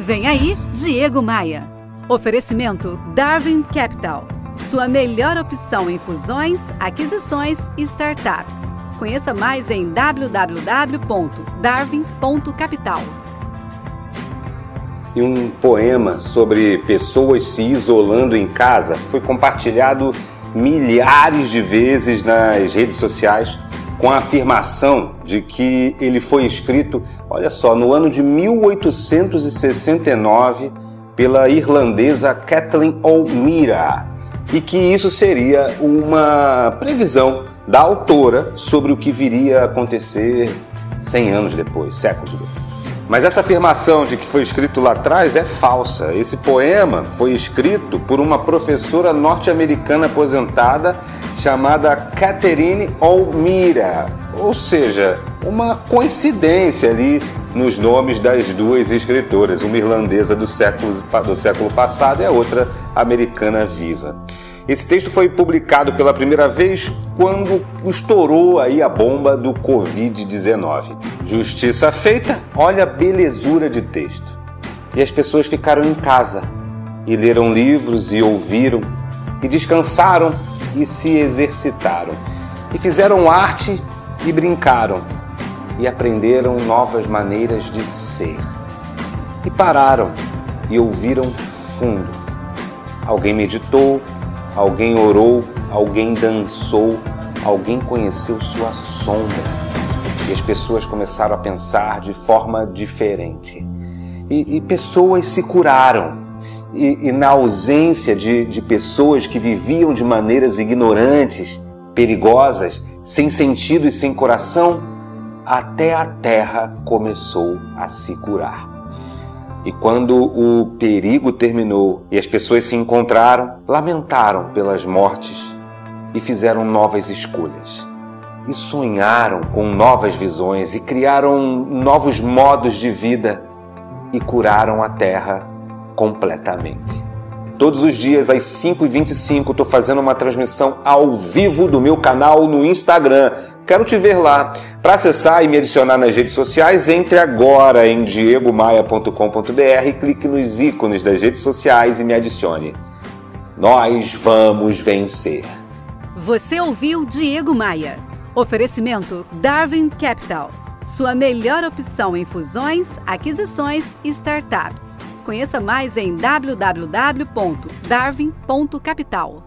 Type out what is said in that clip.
Vem aí, Diego Maia. Oferecimento Darwin Capital. Sua melhor opção em fusões, aquisições e startups. Conheça mais em www.darwin.capital. E um poema sobre pessoas se isolando em casa foi compartilhado milhares de vezes nas redes sociais com a afirmação de que ele foi escrito, olha só, no ano de 1869 pela irlandesa Kathleen O'Meara e que isso seria uma previsão da autora sobre o que viria a acontecer 100 anos depois, séculos depois. Mas essa afirmação de que foi escrito lá atrás é falsa. Esse poema foi escrito por uma professora norte-americana aposentada chamada Catherine O'Meara, ou seja, uma coincidência ali nos nomes das duas escritoras, uma irlandesa do século, do século passado e a outra americana viva. Esse texto foi publicado pela primeira vez quando estourou aí a bomba do Covid-19. Justiça feita, olha a belezura de texto. E as pessoas ficaram em casa e leram livros e ouviram e descansaram e se exercitaram e fizeram arte e brincaram e aprenderam novas maneiras de ser. E pararam e ouviram fundo. Alguém meditou, Alguém orou, alguém dançou, alguém conheceu sua sombra. E as pessoas começaram a pensar de forma diferente. E, e pessoas se curaram. E, e na ausência de, de pessoas que viviam de maneiras ignorantes, perigosas, sem sentido e sem coração, até a terra começou a se curar. E quando o perigo terminou e as pessoas se encontraram, lamentaram pelas mortes e fizeram novas escolhas. E sonharam com novas visões e criaram novos modos de vida e curaram a terra completamente. Todos os dias às 5h25 estou fazendo uma transmissão ao vivo do meu canal no Instagram Quero te ver lá. Para acessar e me adicionar nas redes sociais, entre agora em diegomaia.com.br e clique nos ícones das redes sociais e me adicione. Nós vamos vencer. Você ouviu Diego Maia. Oferecimento Darwin Capital. Sua melhor opção em fusões, aquisições e startups. Conheça mais em www.darwin.capital.